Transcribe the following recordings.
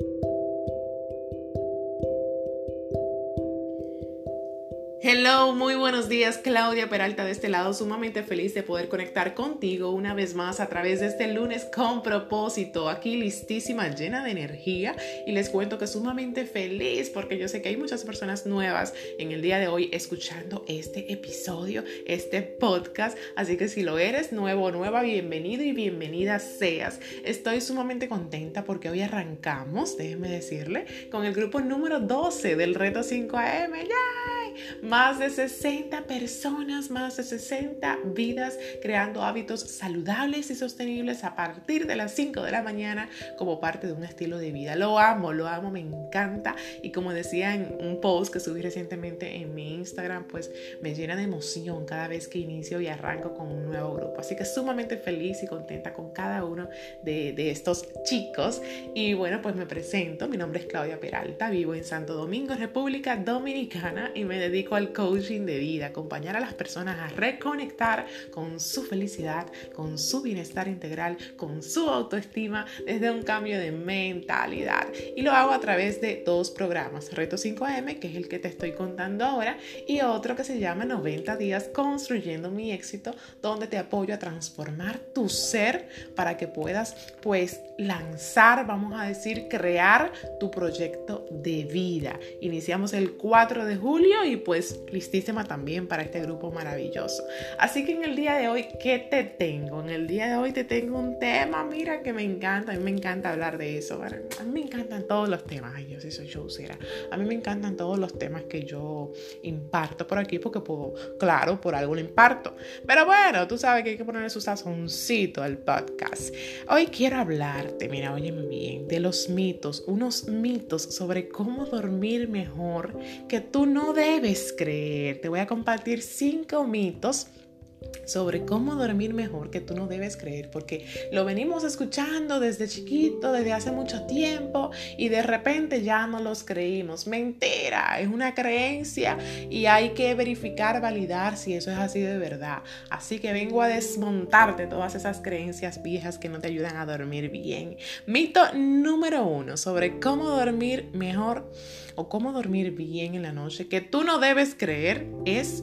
Thank you. Hello, muy buenos días, Claudia Peralta de este lado, sumamente feliz de poder conectar contigo una vez más a través de este lunes con propósito, aquí listísima, llena de energía y les cuento que sumamente feliz porque yo sé que hay muchas personas nuevas en el día de hoy escuchando este episodio, este podcast, así que si lo eres nuevo o nueva, bienvenido y bienvenida seas. Estoy sumamente contenta porque hoy arrancamos, déjenme decirle, con el grupo número 12 del reto 5am. ¡Yay! Más de 60 personas, más de 60 vidas creando hábitos saludables y sostenibles a partir de las 5 de la mañana como parte de un estilo de vida. Lo amo, lo amo, me encanta y como decía en un post que subí recientemente en mi Instagram, pues me llena de emoción cada vez que inicio y arranco con un nuevo grupo. Así que sumamente feliz y contenta con cada uno de, de estos chicos. Y bueno, pues me presento, mi nombre es Claudia Peralta, vivo en Santo Domingo, República Dominicana y me dedico al coaching de vida, acompañar a las personas a reconectar con su felicidad, con su bienestar integral, con su autoestima desde un cambio de mentalidad. Y lo hago a través de dos programas, Reto 5M, que es el que te estoy contando ahora, y otro que se llama 90 días construyendo mi éxito, donde te apoyo a transformar tu ser para que puedas pues lanzar, vamos a decir, crear tu proyecto de vida. Iniciamos el 4 de julio y pues listísima también para este grupo maravilloso. Así que en el día de hoy, ¿qué te tengo? En el día de hoy te tengo un tema, mira que me encanta, a mí me encanta hablar de eso. A mí me encantan todos los temas, ay Dios, eso yo será. A mí me encantan todos los temas que yo imparto por aquí porque, claro, por algo lo imparto. Pero bueno, tú sabes que hay que ponerle su sazoncito al podcast. Hoy quiero hablarte, mira, óyeme bien, de los mitos, unos mitos sobre cómo dormir mejor que tú no debes te voy a compartir cinco mitos sobre cómo dormir mejor que tú no debes creer, porque lo venimos escuchando desde chiquito, desde hace mucho tiempo, y de repente ya no los creímos. Mentira, es una creencia y hay que verificar, validar si eso es así de verdad. Así que vengo a desmontarte todas esas creencias viejas que no te ayudan a dormir bien. Mito número uno sobre cómo dormir mejor o cómo dormir bien en la noche que tú no debes creer es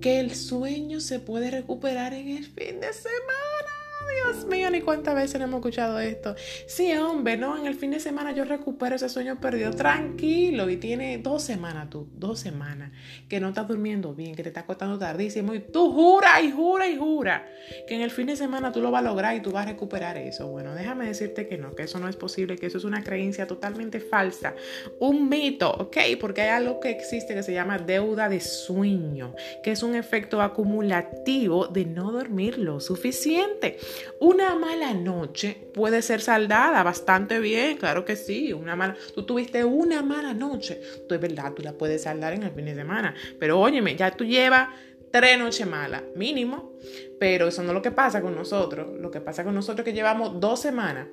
que el sueño se puede recuperar en el fin de semana. Dios mío, ni cuántas veces hemos escuchado esto. Sí, hombre, no, en el fin de semana yo recupero ese sueño perdido tranquilo y tiene dos semanas tú, dos semanas que no estás durmiendo bien, que te estás acostando tardísimo y tú jura y jura y jura que en el fin de semana tú lo vas a lograr y tú vas a recuperar eso. Bueno, déjame decirte que no, que eso no es posible, que eso es una creencia totalmente falsa, un mito, ¿ok? Porque hay algo que existe que se llama deuda de sueño, que es un efecto acumulativo de no dormir lo suficiente. Una mala noche puede ser saldada bastante bien, claro que sí. Una mala, tú tuviste una mala noche, tú es verdad, tú la puedes saldar en el fin de semana. Pero óyeme, ya tú llevas tres noches malas, mínimo. Pero eso no es lo que pasa con nosotros. Lo que pasa con nosotros es que llevamos dos semanas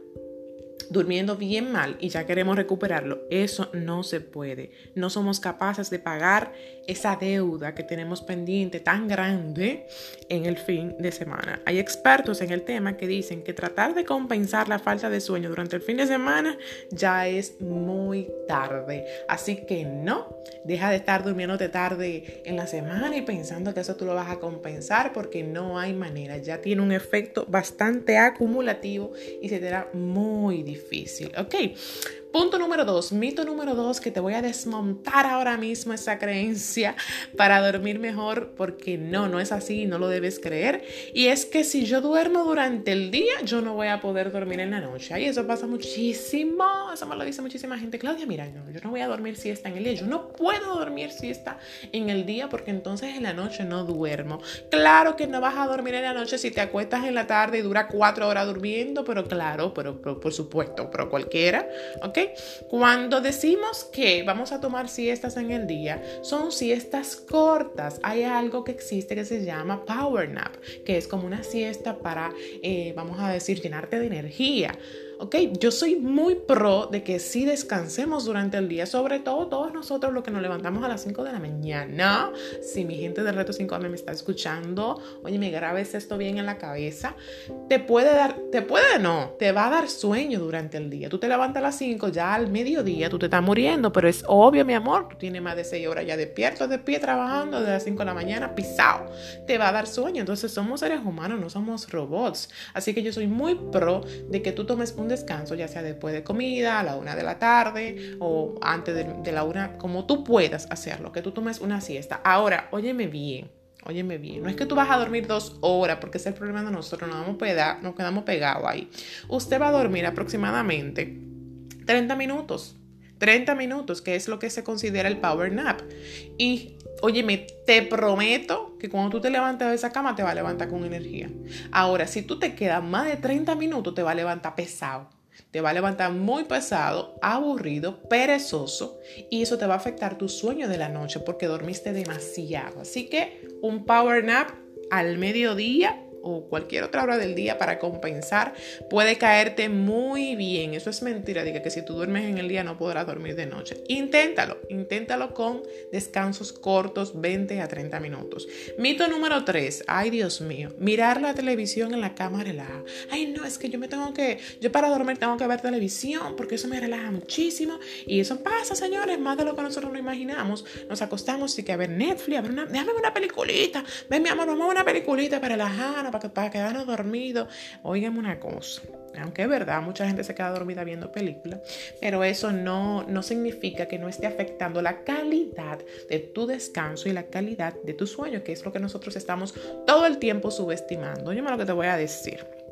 durmiendo bien mal y ya queremos recuperarlo. Eso no se puede. No somos capaces de pagar esa deuda que tenemos pendiente tan grande en el fin de semana. Hay expertos en el tema que dicen que tratar de compensar la falta de sueño durante el fin de semana ya es muy tarde. Así que no, deja de estar durmiéndote tarde en la semana y pensando que eso tú lo vas a compensar porque no hay manera. Ya tiene un efecto bastante acumulativo y se te da muy difícil difícil. Ok, Punto número dos, mito número dos, que te voy a desmontar ahora mismo esa creencia para dormir mejor, porque no, no es así, no lo debes creer. Y es que si yo duermo durante el día, yo no voy a poder dormir en la noche. Y eso pasa muchísimo, eso me lo dice muchísima gente. Claudia, mira, yo no voy a dormir si está en el día, yo no puedo dormir si está en el día porque entonces en la noche no duermo. Claro que no vas a dormir en la noche si te acuestas en la tarde y dura cuatro horas durmiendo, pero claro, pero por supuesto, pero cualquiera, ¿ok? Cuando decimos que vamos a tomar siestas en el día, son siestas cortas. Hay algo que existe que se llama power nap, que es como una siesta para, eh, vamos a decir, llenarte de energía. ¿Ok? Yo soy muy pro de que sí descansemos durante el día, sobre todo todos nosotros los que nos levantamos a las 5 de la mañana. Si mi gente de Reto 5 me está escuchando, oye, me grabes esto bien en la cabeza, te puede dar, te puede no, te va a dar sueño durante el día. Tú te levantas a las 5, ya al mediodía tú te estás muriendo, pero es obvio, mi amor, tú tienes más de 6 horas ya despierto, de pie, trabajando desde las 5 de la mañana, pisado. Te va a dar sueño. Entonces somos seres humanos, no somos robots. Así que yo soy muy pro de que tú tomes un descanso, ya sea después de comida, a la una de la tarde o antes de, la una, como tú puedas hacerlo, que tú tomes una siesta. Ahora, óyeme bien. Óyeme bien, no es que tú vas a dormir dos horas, porque es el problema de nosotros, nos, vamos nos quedamos pegados ahí. Usted va a dormir aproximadamente 30 minutos, 30 minutos, que es lo que se considera el power nap. Y óyeme, te prometo que cuando tú te levantas de esa cama te va a levantar con energía. Ahora, si tú te quedas más de 30 minutos, te va a levantar pesado te va a levantar muy pesado, aburrido, perezoso y eso te va a afectar tu sueño de la noche porque dormiste demasiado. Así que un power nap al mediodía o cualquier otra hora del día para compensar puede caerte muy bien. Eso es mentira, diga que si tú duermes en el día no podrás dormir de noche. Inténtalo, inténtalo con descansos cortos, 20 a 30 minutos. Mito número 3, ay Dios mío, mirar la televisión en la cama relaja. Ay no, es que yo me tengo que, yo para dormir tengo que ver televisión porque eso me relaja muchísimo y eso pasa, señores, más de lo que nosotros no imaginamos. Nos acostamos y que a ver Netflix, a ver una, déjame una peliculita, ven mi amor, vamos a ver una peliculita para relajarnos, para, quedarnos dormidos. Óigame una cosa, aunque es verdad, mucha gente se queda dormida viendo películas, pero eso no, no significa que no esté afectando la calidad de tu descanso y la calidad de tu sueño, que es lo que nosotros estamos todo el tiempo subestimando. Óyeme lo que te voy a decir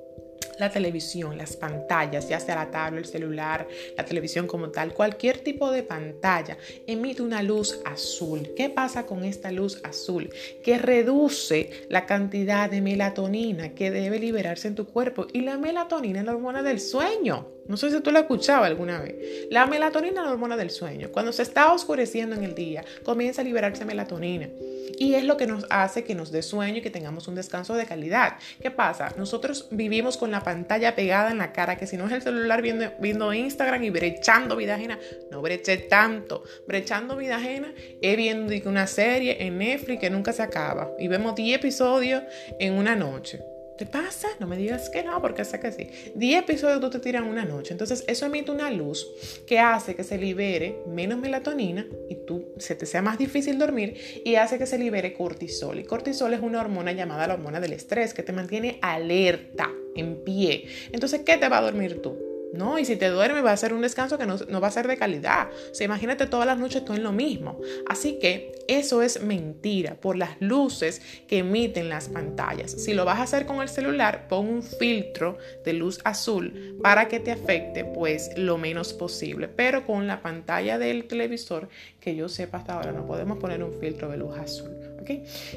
la televisión, las pantallas, ya sea la tablet, el celular, la televisión como tal, cualquier tipo de pantalla emite una luz azul. ¿Qué pasa con esta luz azul? Que reduce la cantidad de melatonina que debe liberarse en tu cuerpo y la melatonina es la hormona del sueño. No sé si tú lo has escuchado alguna vez. La melatonina es la hormona del sueño. Cuando se está oscureciendo en el día, comienza a liberarse melatonina. Y es lo que nos hace que nos dé sueño y que tengamos un descanso de calidad. ¿Qué pasa? Nosotros vivimos con la pantalla pegada en la cara, que si no es el celular viendo, viendo Instagram y brechando vida ajena, no breche tanto. Brechando vida ajena es viendo una serie en Netflix que nunca se acaba. Y vemos 10 episodios en una noche. ¿Te pasa? No me digas que no, porque sé que sí. 10 episodios tú te tiran una noche. Entonces, eso emite una luz que hace que se libere menos melatonina y tú se te sea más difícil dormir y hace que se libere cortisol. Y cortisol es una hormona llamada la hormona del estrés que te mantiene alerta, en pie. Entonces, ¿qué te va a dormir tú? No, y si te duermes va a ser un descanso que no, va a ser de calidad. O sea, imagínate todas las noches tú en lo mismo. Así que eso es mentira por las luces que emiten las pantallas. Si lo vas a hacer con el celular, pon un filtro de luz azul para que te afecte pues lo menos posible. Pero con la pantalla del televisor, que yo sepa hasta ahora, no podemos poner un filtro de luz azul.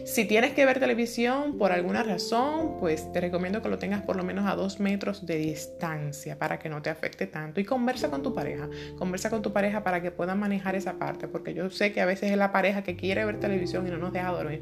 Si tienes que ver televisión por alguna razón, pues te recomiendo que lo tengas por lo menos a dos metros de distancia para que no te afecte tanto. Y conversa con tu pareja, conversa con tu pareja para que puedan manejar esa parte, porque yo sé que a veces es la pareja que quiere ver televisión y no nos deja dormir.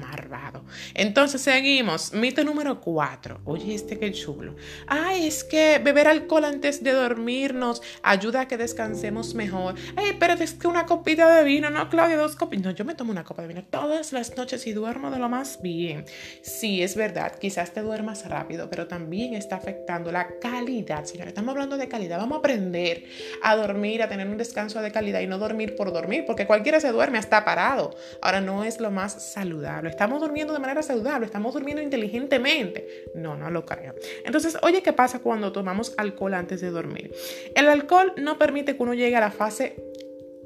Malvados. Entonces seguimos. Mito número cuatro. Oye, este qué chulo. Ay, es que beber alcohol antes de dormirnos ayuda a que descansemos mejor. Ay, pero es que una copita de vino, no, Claudia, dos copitas. No, yo me tomo una copa de vino todas las noches y duermo de lo más bien. Sí, es verdad, quizás te duermas rápido, pero también está afectando la calidad. Señora, estamos hablando de calidad. Vamos a aprender a dormir, a tener un descanso de calidad y no dormir por dormir, porque cualquiera se duerme hasta parado. Ahora no es lo más saludable. Estamos durmiendo de manera saludable, estamos durmiendo inteligentemente. No, no lo creo. Entonces, oye, ¿qué pasa cuando tomamos alcohol antes de dormir? El alcohol no permite que uno llegue a la fase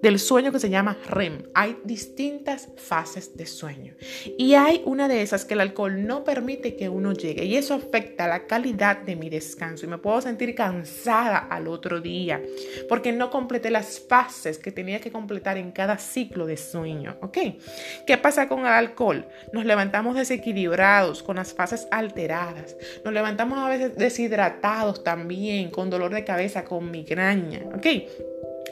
del sueño que se llama REM. Hay distintas fases de sueño y hay una de esas que el alcohol no permite que uno llegue y eso afecta la calidad de mi descanso y me puedo sentir cansada al otro día porque no completé las fases que tenía que completar en cada ciclo de sueño, ¿ok? ¿Qué pasa con el alcohol? Nos levantamos desequilibrados, con las fases alteradas, nos levantamos a veces deshidratados también, con dolor de cabeza, con migraña, ¿ok?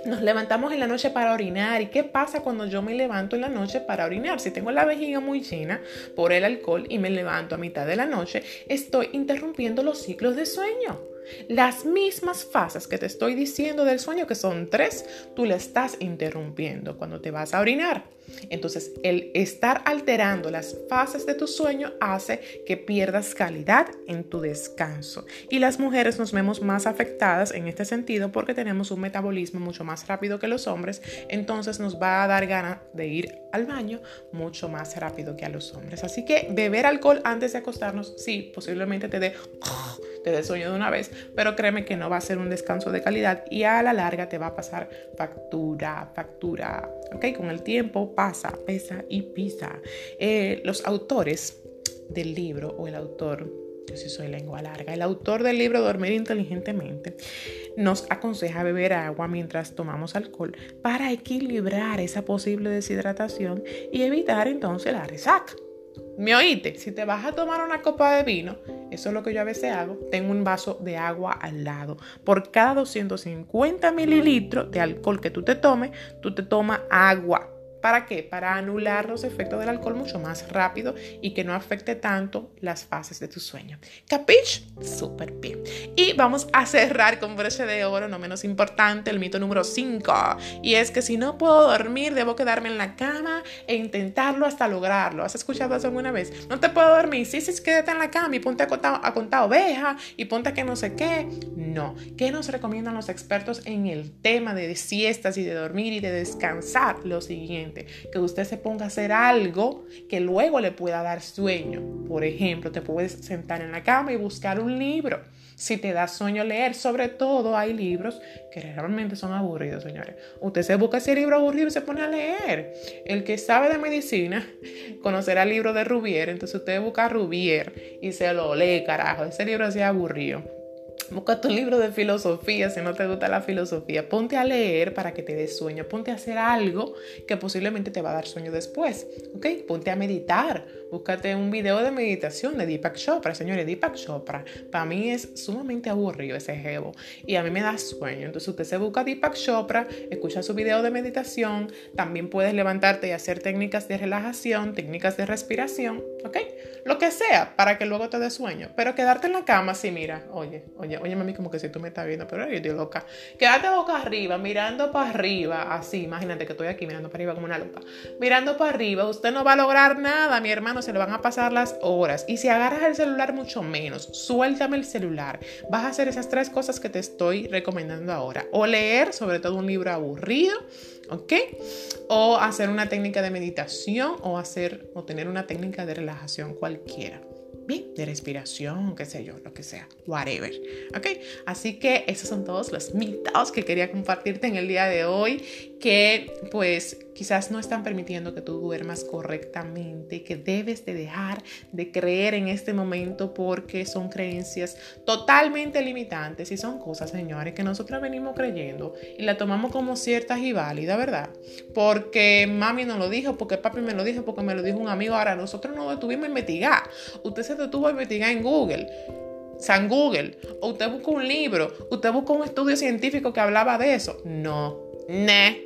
Nos levantamos en la noche para orinar. ¿Y qué pasa cuando yo me levanto en la noche para orinar? Si tengo la vejiga muy llena por el alcohol y me levanto a mitad de la noche, estoy interrumpiendo los ciclos de sueño. Las mismas fases que te estoy diciendo del sueño, que son tres, tú le estás interrumpiendo cuando te vas a orinar. Entonces, el estar alterando las fases de tu sueño hace que pierdas calidad en tu descanso. Y las mujeres nos vemos más afectadas en este sentido porque tenemos un metabolismo mucho más rápido que los hombres, entonces nos va a dar ganas de ir al baño mucho más rápido que a los hombres. Así que beber alcohol antes de acostarnos, sí, posiblemente te dé te dé sueño de una vez, pero créeme que no va a ser un descanso de calidad y a la larga te va a pasar factura, factura, ¿ok? Con el tiempo pasa, pesa y pisa. Eh, los autores del libro o el autor yo sí soy lengua larga. El autor del libro Dormir inteligentemente nos aconseja beber agua mientras tomamos alcohol para equilibrar esa posible deshidratación y evitar entonces la resaca. ¿Me oíste? Si te vas a tomar una copa de vino, eso es lo que yo a veces hago, tengo un vaso de agua al lado. Por cada 250 mililitros de alcohol que tú te tomes, tú te tomas agua. ¿Para qué? Para anular los efectos del alcohol mucho más rápido y que no afecte tanto las fases de tu sueño. ¿Capich? Súper bien. Y vamos a cerrar con broche de oro, no menos importante, el mito número 5. Y es que si no puedo dormir, debo quedarme en la cama e intentarlo hasta lograrlo. ¿Has escuchado eso alguna vez? No te puedo dormir. Sí, sí, quédate en la cama y ponte a contar, a contar ovejas y ponte a que no sé qué. No. ¿Qué nos recomiendan los expertos en el tema de siestas y de dormir y de descansar? Lo siguiente que usted se ponga a hacer algo que luego le pueda dar sueño. Por ejemplo, te puedes sentar en la cama y buscar un libro. Si te da sueño leer, sobre todo hay libros que realmente son aburridos, señores. Usted se busca ese libro aburrido y se pone a leer. El que sabe de medicina conocerá el libro de Rubier, entonces usted busca Rubier y se lo lee, carajo. Ese libro así aburrido. Busca tu libro de filosofía si no te gusta la filosofía. Ponte a leer para que te dé sueño. Ponte a hacer algo que posiblemente te va a dar sueño después. ¿Ok? Ponte a meditar. Búscate un video de meditación de Deepak Chopra. Señores, Deepak Chopra para mí es sumamente aburrido ese jevo. Y a mí me da sueño. Entonces usted se busca Deepak Chopra, escucha su video de meditación. También puedes levantarte y hacer técnicas de relajación, técnicas de respiración. ¿Ok? Lo que sea para que luego te dé sueño. Pero quedarte en la cama, sí, mira. Oye, oye oye, mami, como que si tú me estás viendo, pero yo estoy loca. Quédate boca arriba, mirando para arriba, así, imagínate que estoy aquí mirando para arriba como una loca. Mirando para arriba, usted no va a lograr nada, mi hermano, se le van a pasar las horas. Y si agarras el celular, mucho menos. Suéltame el celular. Vas a hacer esas tres cosas que te estoy recomendando ahora. O leer, sobre todo un libro aburrido, ¿ok? O hacer una técnica de meditación o hacer o tener una técnica de relajación cualquiera bien, de respiración, qué sé yo, lo que sea, whatever. ¿Ok? Así que esos son todos los mitos que quería compartirte en el día de hoy, que pues quizás no están permitiendo que tú duermas correctamente, que debes de dejar de creer en este momento porque son creencias totalmente limitantes y son cosas, señores, que nosotros venimos creyendo y la tomamos como ciertas y válidas, ¿verdad? Porque mami nos lo dijo, porque papi me lo dijo, porque me lo dijo un amigo. Ahora nosotros nos detuvimos a investigar. Usted se detuvo a investigar en Google. San Google, o usted busca un libro, usted busca un estudio científico que hablaba de eso. No, ne,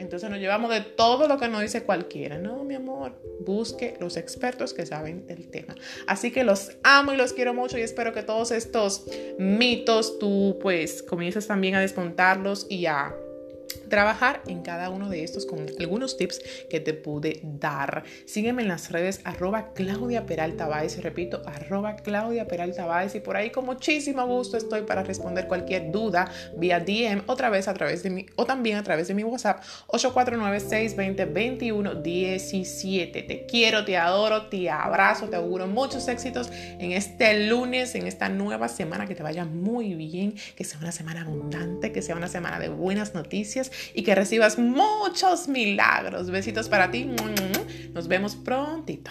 entonces nos llevamos de todo lo que nos dice cualquiera. No, mi amor, busque los expertos que saben del tema. Así que los amo y los quiero mucho y espero que todos estos mitos tú pues comiences también a desmontarlos y a trabajar en cada uno de estos con algunos tips que te pude dar. Sígueme en las redes arroba Claudia Peralta Baez, repito, arroba Claudia Peralta Baez y por ahí con muchísimo gusto estoy para responder cualquier duda vía DM otra vez a través de mi o también a través de mi WhatsApp 849-620-2117. Te quiero, te adoro, te abrazo, te auguro muchos éxitos en este lunes, en esta nueva semana, que te vaya muy bien, que sea una semana abundante, que sea una semana de buenas noticias y que recibas muchos milagros. Besitos para ti. Nos vemos prontito.